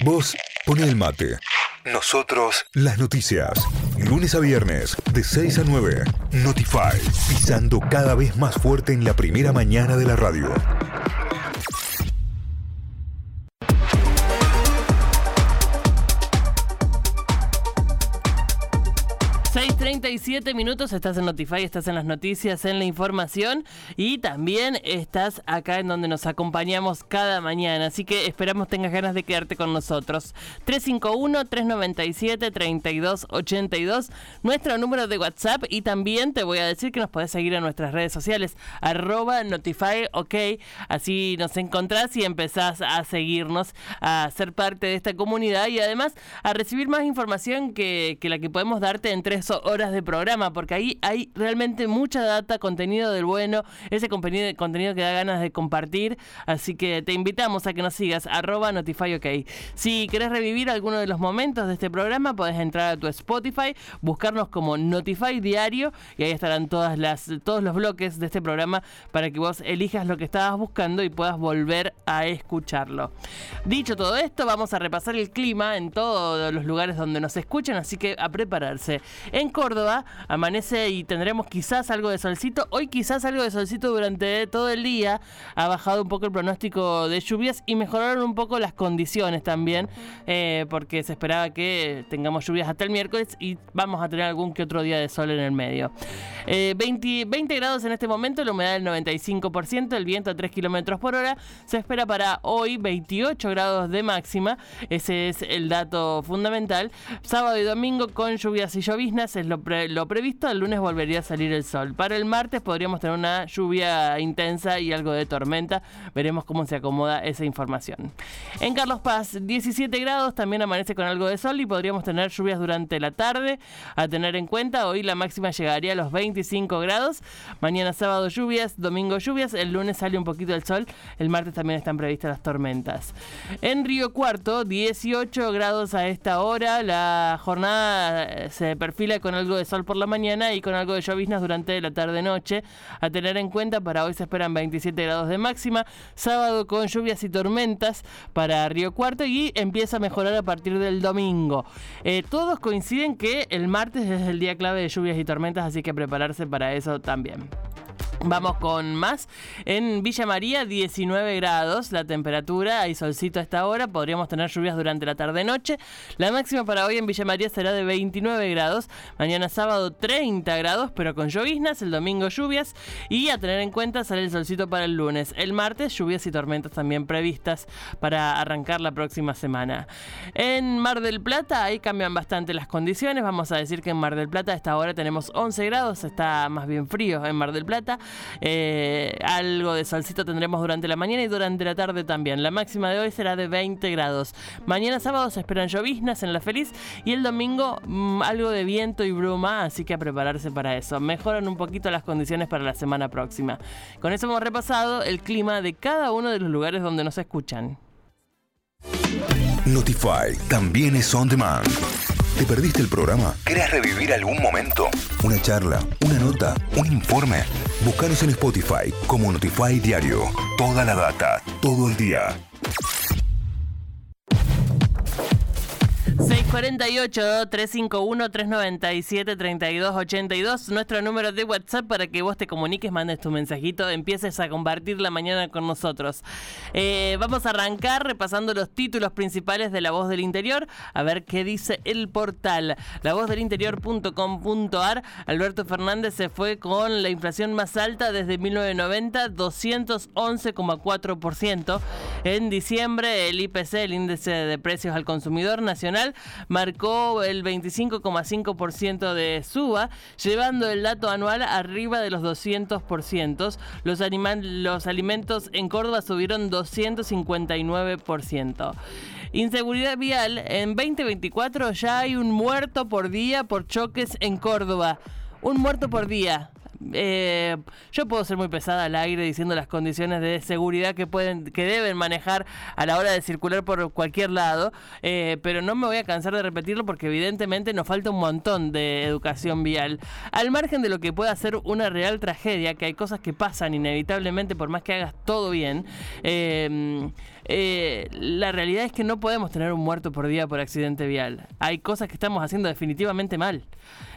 Vos pone el mate. Nosotros las noticias. Lunes a viernes, de 6 a 9. Notify, pisando cada vez más fuerte en la primera mañana de la radio. 37 minutos, estás en Notify, estás en las noticias, en la información y también estás acá en donde nos acompañamos cada mañana. Así que esperamos tengas ganas de quedarte con nosotros. 351-397-3282, nuestro número de WhatsApp y también te voy a decir que nos podés seguir en nuestras redes sociales, arroba Notify, ok. Así nos encontrás y empezás a seguirnos, a ser parte de esta comunidad y además a recibir más información que, que la que podemos darte en tres horas de programa, porque ahí hay realmente mucha data, contenido del bueno, ese contenido, contenido que da ganas de compartir. Así que te invitamos a que nos sigas, arroba NotifyOK. Si querés revivir alguno de los momentos de este programa, podés entrar a tu Spotify, buscarnos como Notify Diario y ahí estarán todas las, todos los bloques de este programa para que vos elijas lo que estabas buscando y puedas volver a escucharlo. Dicho todo esto, vamos a repasar el clima en todos los lugares donde nos escuchan, así que a prepararse. En Córdoba, amanece y tendremos quizás algo de solcito. Hoy quizás algo de solcito durante todo el día. Ha bajado un poco el pronóstico de lluvias y mejoraron un poco las condiciones también, eh, porque se esperaba que tengamos lluvias hasta el miércoles y vamos a tener algún que otro día de sol en el medio. 20, eh, 20 grados en este momento, la humedad del 95%, el viento a 3 kilómetros por hora. Se espera para hoy 28 grados de máxima. Ese es el dato fundamental. Sábado y domingo con lluvias y lloviznas es lo lo previsto, el lunes volvería a salir el sol. Para el martes podríamos tener una lluvia intensa y algo de tormenta. Veremos cómo se acomoda esa información. En Carlos Paz, 17 grados, también amanece con algo de sol y podríamos tener lluvias durante la tarde. A tener en cuenta, hoy la máxima llegaría a los 25 grados. Mañana sábado lluvias, domingo lluvias, el lunes sale un poquito el sol, el martes también están previstas las tormentas. En Río Cuarto, 18 grados a esta hora, la jornada se perfila con algo de sol por la mañana y con algo de lloviznas durante la tarde-noche. A tener en cuenta, para hoy se esperan 27 grados de máxima, sábado con lluvias y tormentas para Río Cuarto y empieza a mejorar a partir del domingo. Eh, todos coinciden que el martes es el día clave de lluvias y tormentas, así que prepararse para eso también. Vamos con más. En Villa María, 19 grados la temperatura, hay solcito a esta hora, podríamos tener lluvias durante la tarde-noche. La máxima para hoy en Villa María será de 29 grados. Mañana sábado, 30 grados, pero con lloviznas. El domingo, lluvias. Y a tener en cuenta, sale el solcito para el lunes. El martes, lluvias y tormentas también previstas para arrancar la próxima semana. En Mar del Plata, ahí cambian bastante las condiciones. Vamos a decir que en Mar del Plata, a esta hora tenemos 11 grados, está más bien frío en Mar del Plata. Eh, algo de solcito tendremos durante la mañana y durante la tarde también. La máxima de hoy será de 20 grados. Mañana sábado se esperan lloviznas en la Feliz y el domingo mm, algo de viento y bruma, así que a prepararse para eso. Mejoran un poquito las condiciones para la semana próxima. Con eso hemos repasado el clima de cada uno de los lugares donde nos escuchan. Notify también es on demand. ¿Te perdiste el programa? ¿Querés revivir algún momento? ¿Una charla? ¿Una nota? ¿Un informe? Búscanos en Spotify como Notify Diario. Toda la data, todo el día. 648-351-397-3282, nuestro número de WhatsApp para que vos te comuniques, mandes tu mensajito, empieces a compartir la mañana con nosotros. Eh, vamos a arrancar repasando los títulos principales de La Voz del Interior, a ver qué dice el portal. Lavozdelinterior.com.ar, Alberto Fernández se fue con la inflación más alta desde 1990, 211,4%. En diciembre, el IPC, el índice de precios al consumidor nacional, marcó el 25,5% de suba, llevando el dato anual arriba de los 200%. Los, los alimentos en Córdoba subieron 259%. Inseguridad vial, en 2024 ya hay un muerto por día por choques en Córdoba. Un muerto por día. Eh, yo puedo ser muy pesada al aire diciendo las condiciones de seguridad que pueden, que deben manejar a la hora de circular por cualquier lado, eh, pero no me voy a cansar de repetirlo porque evidentemente nos falta un montón de educación vial. Al margen de lo que pueda ser una real tragedia, que hay cosas que pasan inevitablemente por más que hagas todo bien. Eh, eh, la realidad es que no podemos tener un muerto por día por accidente vial. Hay cosas que estamos haciendo definitivamente mal.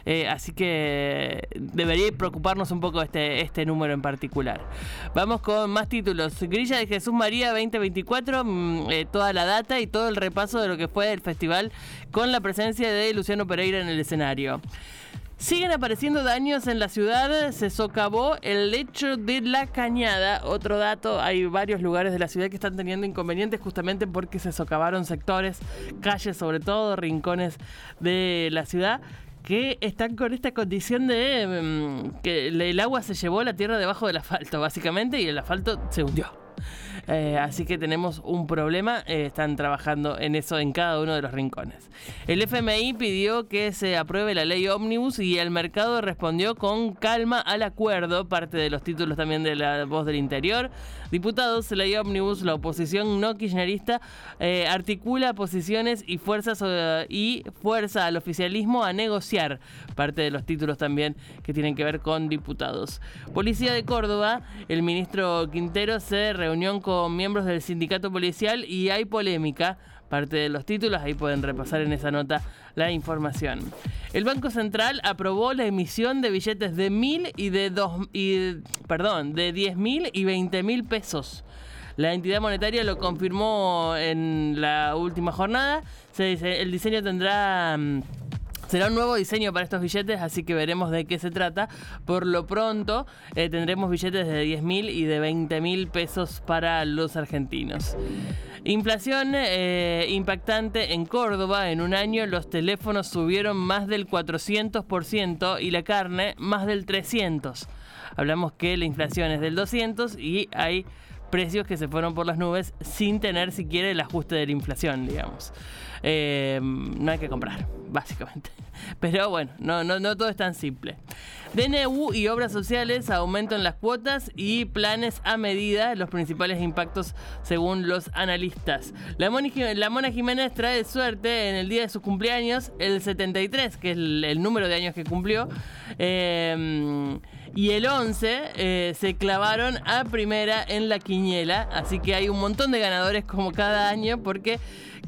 Eh, así que debería preocuparnos un poco este, este número en particular. Vamos con más títulos. Grilla de Jesús María 2024, mm, eh, toda la data y todo el repaso de lo que fue el festival con la presencia de Luciano Pereira en el escenario. Siguen apareciendo daños en la ciudad, se socavó el lecho de la cañada. Otro dato, hay varios lugares de la ciudad que están teniendo inconvenientes justamente porque se socavaron sectores, calles sobre todo, rincones de la ciudad que están con esta condición de mm, que el agua se llevó la tierra debajo del asfalto, básicamente, y el asfalto se hundió. Eh, así que tenemos un problema. Eh, están trabajando en eso en cada uno de los rincones. El FMI pidió que se apruebe la ley ómnibus y el mercado respondió con calma al acuerdo. Parte de los títulos también de la voz del interior. Diputados, ley ómnibus, la oposición no kirchnerista eh, articula posiciones y fuerzas y fuerza al oficialismo a negociar. Parte de los títulos también que tienen que ver con diputados. Policía de Córdoba, el ministro Quintero se reunió con miembros del sindicato policial y hay polémica. Parte de los títulos, ahí pueden repasar en esa nota la información. El Banco Central aprobó la emisión de billetes de mil y de dos y perdón, de 10 mil y 20 mil pesos. La entidad monetaria lo confirmó en la última jornada. Se dice, el diseño tendrá mm, Será un nuevo diseño para estos billetes, así que veremos de qué se trata. Por lo pronto, eh, tendremos billetes de 10 mil y de 20 mil pesos para los argentinos. Inflación eh, impactante en Córdoba. En un año los teléfonos subieron más del 400% y la carne más del 300%. Hablamos que la inflación es del 200 y hay precios que se fueron por las nubes sin tener siquiera el ajuste de la inflación, digamos. Eh, no hay que comprar, básicamente. Pero bueno, no, no, no todo es tan simple. DNU y obras sociales aumentan las cuotas y planes a medida, los principales impactos según los analistas. La, Mona Jiménez trae suerte en el día de su cumpleaños, el 73, que es el, número de años que cumplió. Eh, y el 11 eh, se clavaron a primera en la quiniela, así que hay un montón de ganadores como cada año porque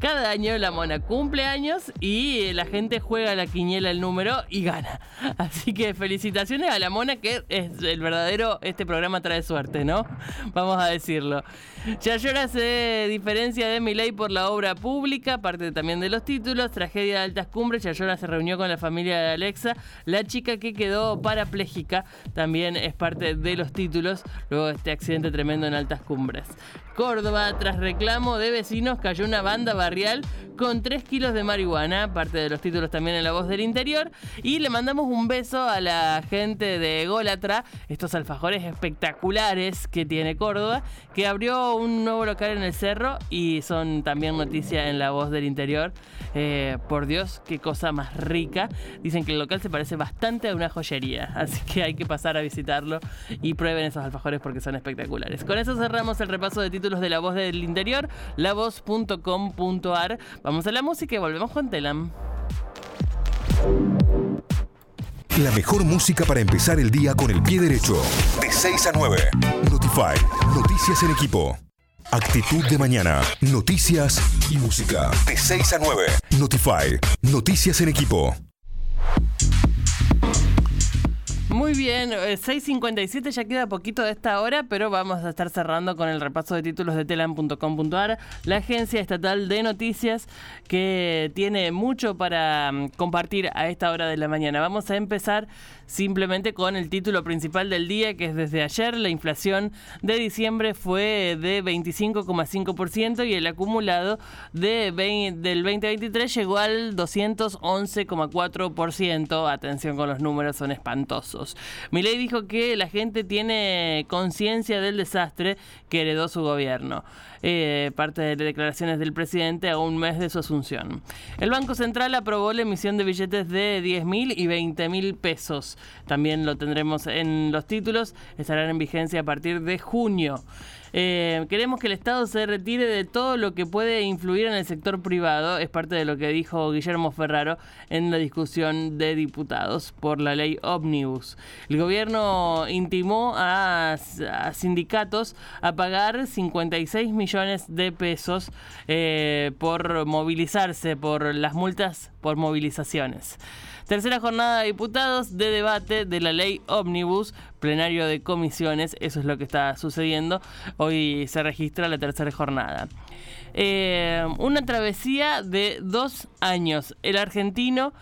cada año la mona cumple años y la gente juega la quiniela el número y gana. Así que felicitaciones a la mona que es el verdadero, este programa trae suerte, ¿no? Vamos a decirlo. Yayora se diferencia de Miley por la obra pública, parte también de los títulos, tragedia de altas cumbres, Yayora se reunió con la familia de Alexa, la chica que quedó parapléjica también es parte de los títulos, luego de este accidente tremendo en altas cumbres. Córdoba, tras reclamo de vecinos, cayó una banda barrial con 3 kilos de marihuana, parte de los títulos también en la voz del interior. Y le mandamos un beso a la gente de Gólatra, estos alfajores espectaculares que tiene Córdoba, que abrió un nuevo local en el cerro y son también noticia en la voz del interior. Eh, por Dios, qué cosa más rica. Dicen que el local se parece bastante a una joyería, así que hay que pasar a visitarlo y prueben esos alfajores porque son espectaculares. Con eso cerramos el repaso de títulos de La Voz del Interior, lavoz.com.ar. Vamos a la música y volvemos con Telam. La mejor música para empezar el día con el pie derecho. De 6 a 9. Notify. Noticias en equipo. Actitud de mañana. Noticias y música. De 6 a 9. Notify. Noticias en equipo. Muy bien, 6.57 eh, ya queda poquito de esta hora, pero vamos a estar cerrando con el repaso de títulos de telam.com.ar, la agencia estatal de noticias que tiene mucho para mm, compartir a esta hora de la mañana. Vamos a empezar simplemente con el título principal del día, que es desde ayer, la inflación de diciembre fue de 25,5% y el acumulado de del 2023 llegó al 211,4%. Atención con los números, son espantosos. Milei dijo que la gente tiene conciencia del desastre que heredó su gobierno. Eh, parte de las declaraciones del presidente a un mes de su asunción. El Banco Central aprobó la emisión de billetes de 10 mil y 20 mil pesos. También lo tendremos en los títulos, estarán en vigencia a partir de junio. Eh, queremos que el Estado se retire de todo lo que puede influir en el sector privado, es parte de lo que dijo Guillermo Ferraro en la discusión de diputados por la ley Omnibus. El gobierno intimó a, sindicatos a pagar 56 millones de pesos eh, por movilizarse, por las multas por movilizaciones. Tercera jornada de diputados de debate de la ley Omnibus, plenario de comisiones, eso es lo que está sucediendo. Hoy se registra la tercera jornada. Eh, una travesía de dos años. El argentino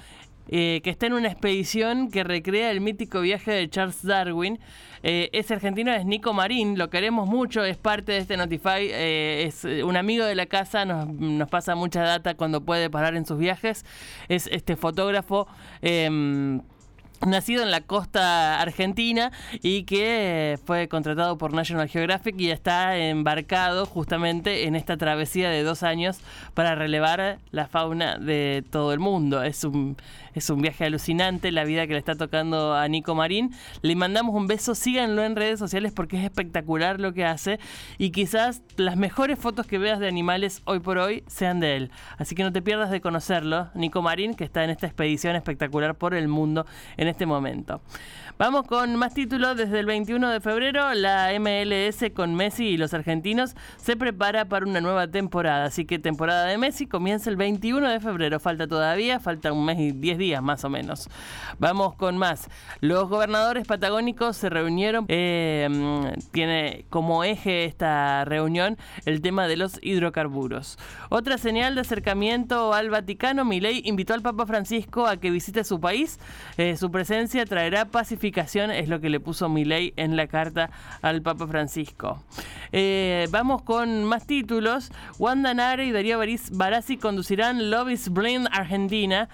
eh, que está en una expedición que recrea el mítico viaje de Charles Darwin. Eh, ese argentino es Nico Marín, lo queremos mucho, es parte de este Notify, eh, es un amigo de la casa, nos, nos, pasa mucha data cuando puede parar en sus viajes. Es este fotógrafo. Em, nacido en la costa argentina y que fue contratado por National Geographic y está embarcado justamente en esta travesía de dos años para relevar la fauna de todo el mundo. Es un, es un viaje alucinante, la vida que le está tocando a Nico Marín. Le mandamos un beso, síganlo en redes sociales porque es espectacular lo que hace y quizás las mejores fotos que veas de animales hoy por hoy sean de él. Así que no te pierdas de conocerlo, Nico Marín, que está en esta expedición espectacular por el mundo en este momento. Vamos con más títulos. Desde el 21 de febrero, la MLS con Messi y los argentinos se prepara para una nueva temporada. Así que temporada de Messi comienza el 21 de febrero. Falta todavía, falta un mes y 10 días más o menos. Vamos con más. Los gobernadores patagónicos se reunieron. Eh, tiene como eje esta reunión el tema de los hidrocarburos. Otra señal de acercamiento al Vaticano, Milei invitó al Papa Francisco a que visite su país. Eh, su presencia traerá pacificación, es lo que le puso Milei en la carta al Papa Francisco. Eh, vamos con más títulos. Wanda Nara y Darío Barassi conducirán Love is Blind Argentina,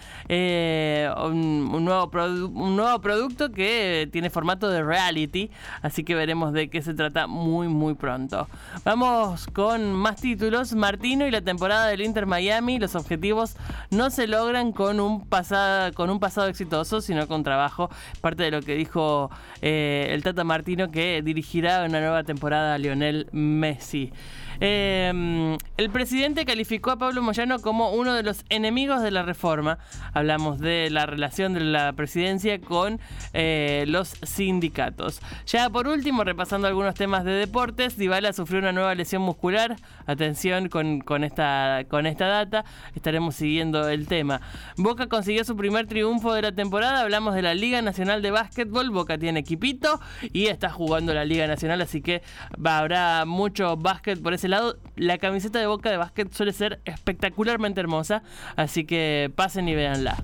un, nuevo un nuevo producto que tiene formato de reality, así que veremos de qué se trata muy muy pronto. Vamos con más títulos. Martino y la temporada del Inter Miami, los objetivos no se logran con un pasado, con un pasado exitoso, sino con trabajo. Parte de lo que dijo eh, el Tata Martino que dirigirá una nueva temporada a Lionel Messi. Em, el presidente calificó a Pablo Moyano como uno de los enemigos de la reforma. Hablamos de la relación de la presidencia con eh, los sindicatos. Ya por último, repasando algunos temas de deportes, Dybala sufrió una nueva lesión muscular. Atención con, con, esta, con esta data, estaremos siguiendo el tema. Boca consiguió su primer triunfo de la temporada. Hablamos de la Liga Nacional de Básquetbol. Boca tiene equipito y está jugando la Liga Nacional, así que habrá mucho básquet por ese lado, la camiseta de Boca de básquet suele ser espectacularmente hermosa, así que pasen y véanla.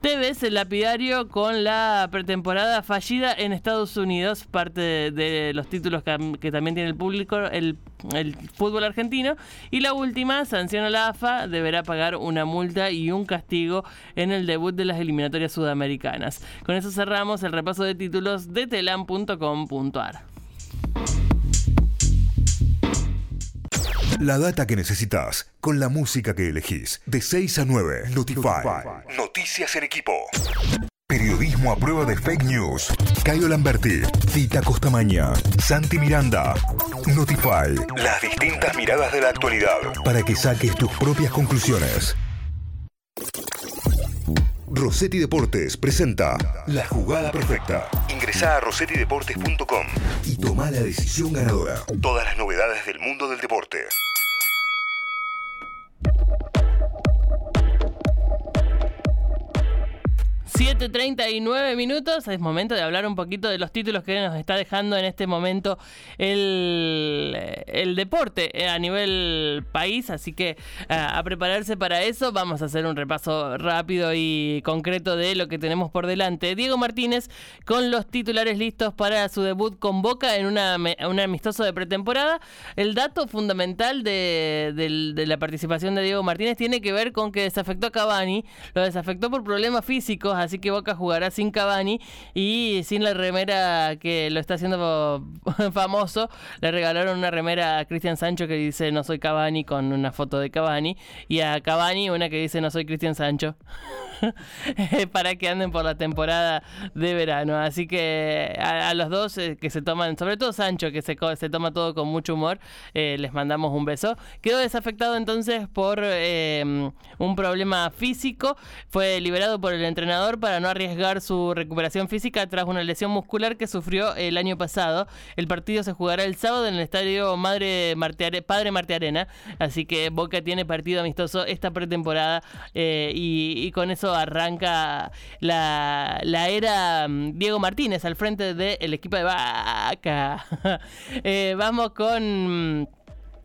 Tevez, el lapidario con la pretemporada fallida en Estados Unidos, parte de, los títulos que, también tiene el público, el, el, fútbol argentino. Y la última, sanciona la AFA, deberá pagar una multa y un castigo en el debut de las eliminatorias sudamericanas. Con eso cerramos el repaso de títulos de telam.com.ar. La data que necesitas, con la música que elegís. De 6 a 9, Notify. Noticias en equipo. Periodismo a prueba de fake news. Caio Lamberti, Tita Costamaña, Santi Miranda. Notify. Las distintas miradas de la actualidad. Para que saques tus propias conclusiones. Rossetti Deportes presenta La Jugada Perfecta. Ingresa a rossettideportes.com y toma la decisión ganadora. Todas las novedades del mundo del deporte. 7.39 minutos, es momento de hablar un poquito de los títulos que nos está dejando en este momento el, el deporte eh, a nivel país, así que a prepararse para eso vamos a hacer un repaso rápido y concreto de lo que tenemos por delante. Diego Martínez con los titulares listos para su debut con Boca en una, un amistoso de pretemporada. El dato fundamental de, de la participación de Diego Martínez tiene que ver con que desafectó a Cavani, lo desafectó por problemas físicos, que Boca jugará sin Cavani y sin la remera que lo está haciendo famoso. Le regalaron una remera a Cristian Sancho que dice no soy Cavani con una foto de Cavani y a Cavani una que dice no soy Cristian Sancho. para que anden por la temporada de verano. Así que a, los dos eh, que se toman, sobre todo Sancho, que se, se toma todo con mucho humor, eh, les mandamos un beso. Quedó desafectado entonces por eh, un problema físico. Fue liberado por el entrenador para no arriesgar su recuperación física tras una lesión muscular que sufrió el año pasado. El partido se jugará el sábado en el estadio Madre Padre Marte Arena. Así que Boca tiene partido amistoso esta pretemporada y con eso arranca la, era mm, Diego Martínez al frente del equipo de Vaca. Eh, vamos con...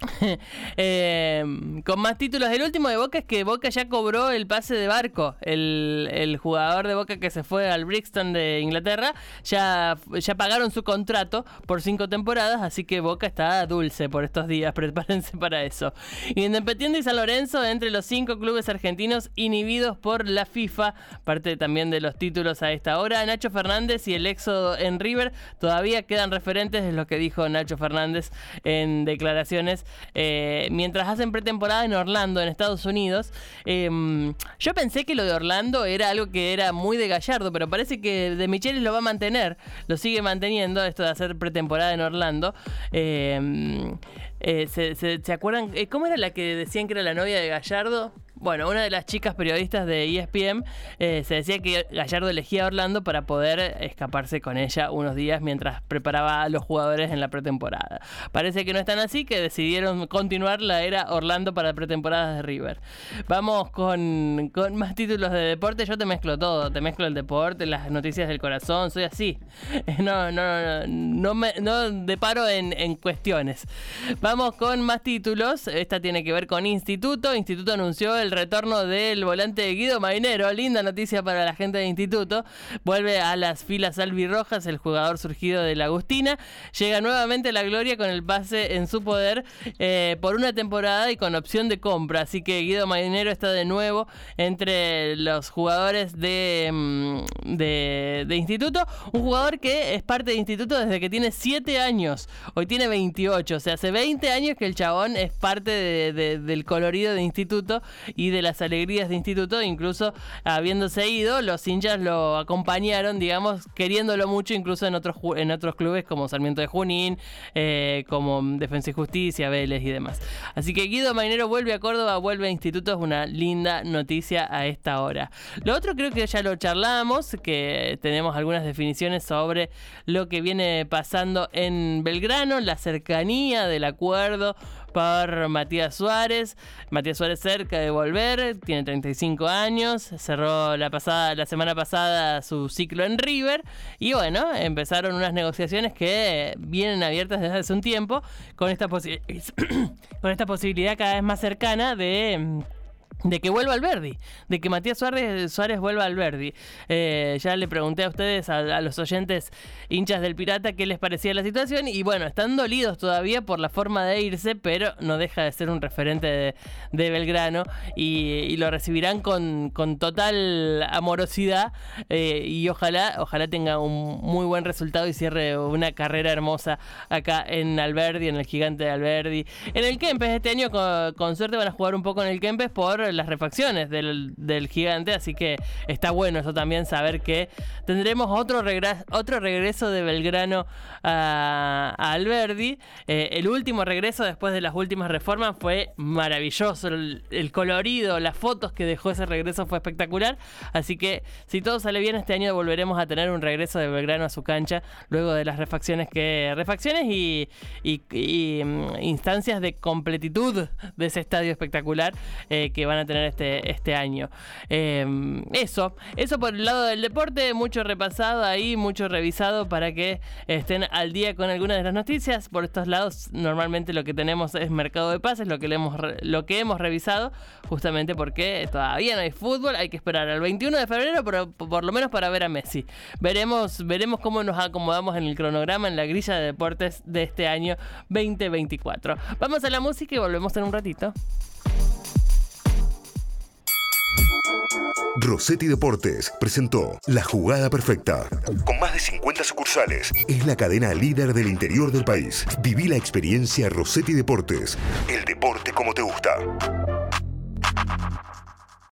Em, con más títulos. El último de Boca es que Boca ya cobró el pase de barco. El, jugador de Boca que se fue al Brixton de Inglaterra ya, pagaron su contrato por cinco temporadas, así que Boca está dulce por estos días. Prepárense para eso. Independiente y San Lorenzo, entre los cinco clubes argentinos inhibidos por la FIFA, parte también de los títulos a esta hora. Nacho Fernández y el éxodo en River todavía quedan referentes de lo que dijo Nacho Fernández en declaraciones eh, mientras hacen pretemporada en Orlando, en Estados Unidos. Em, yo pensé que lo de Orlando era algo que era muy de Gallardo, pero parece que De Michelis lo va a mantener, lo sigue manteniendo, esto de hacer pretemporada en Orlando. Em, eh, se, acuerdan? Eh, ¿Cómo era la que decían que era la novia de Gallardo? Bueno, una de las chicas periodistas de ESPN eh, se decía que Gallardo elegía a Orlando para poder escaparse con ella unos días mientras preparaba a los jugadores en la pretemporada. Parece que no están así, que decidieron continuar la era Orlando para pretemporadas de River. Vamos con, más títulos de deporte. Yo te mezclo todo, te mezclo el deporte, las noticias del corazón, soy así. No, no, no, no, me, no deparo en, en cuestiones. Vamos con más títulos. Esta tiene que ver con Instituto. Instituto anunció retorno del volante Guido Mainero. Linda noticia para la gente de Instituto. Vuelve a las filas albirrojas el jugador surgido de la Agustina. Llega nuevamente a la gloria con el pase en su poder eh, por una temporada y con opción de compra. Así que Guido Mainero está de nuevo entre los jugadores de, mm, de, Instituto. Un jugador que es parte de Instituto desde que tiene 7 años. Hoy tiene 28. O sea, hace 20 años que el chabón es parte del colorido de Instituto y de las alegrías de instituto, incluso habiéndose ido, los hinchas lo acompañaron, digamos, queriéndolo mucho, incluso en otros, en otros clubes como Sarmiento de Junín, eh, como Defensa y Justicia, Vélez y demás. Así que Guido Mainero vuelve a Córdoba, vuelve a instituto, es una linda noticia a esta hora. Lo otro creo que ya lo charlamos, que tenemos algunas definiciones sobre lo que viene pasando en Belgrano, la cercanía del acuerdo por Matías Suárez. Matías Suárez cerca de volver, tiene 35 años, cerró la, pasada, la semana pasada su ciclo en River y bueno, empezaron unas negociaciones que vienen abiertas desde hace un tiempo con esta, con esta posibilidad cada vez más cercana de de que vuelva al Verdi, de que Matías Suárez, Suárez vuelva al Verdi. Eh, ya le pregunté a ustedes, a, los oyentes hinchas del Pirata, qué les parecía la situación y bueno, están dolidos todavía por la forma de irse, pero no deja de ser un referente de, Belgrano y, lo recibirán con, total amorosidad eh, y ojalá, ojalá tenga un muy buen resultado y cierre una carrera hermosa acá en Alberdi, en el gigante de Alberdi. En el Kempes este año con, con suerte van a jugar un poco en el Kempes por las refacciones del, gigante, así que está bueno eso también saber que tendremos otro, regreso, otro regreso de Belgrano a, Alberdi. Eh, el último regreso después de las últimas reformas fue maravilloso, el, colorido, las fotos que dejó ese regreso fue espectacular, así que si todo sale bien este año volveremos a tener un regreso de Belgrano a su cancha luego de las refacciones que refacciones y, mm, instancias de completitud de ese estadio espectacular eh, que van a tener este, este año. Em, eso, eso por el lado del deporte, mucho repasado ahí, mucho revisado para que estén al día con algunas de las noticias. Por estos lados, normalmente lo que tenemos es mercado de pases, lo que, hemos, lo que hemos revisado, justamente porque todavía no hay fútbol, hay que esperar al 21 de febrero, pero por lo menos para ver a Messi. Veremos, veremos cómo nos acomodamos en el cronograma, en la grilla de deportes de este año 2024. Vamos a la música y volvemos en un ratito. Rossetti Deportes presentó La Jugada Perfecta. Con más de 50 sucursales, es la cadena líder del interior del país. Viví la experiencia Rossetti Deportes. El deporte como te gusta.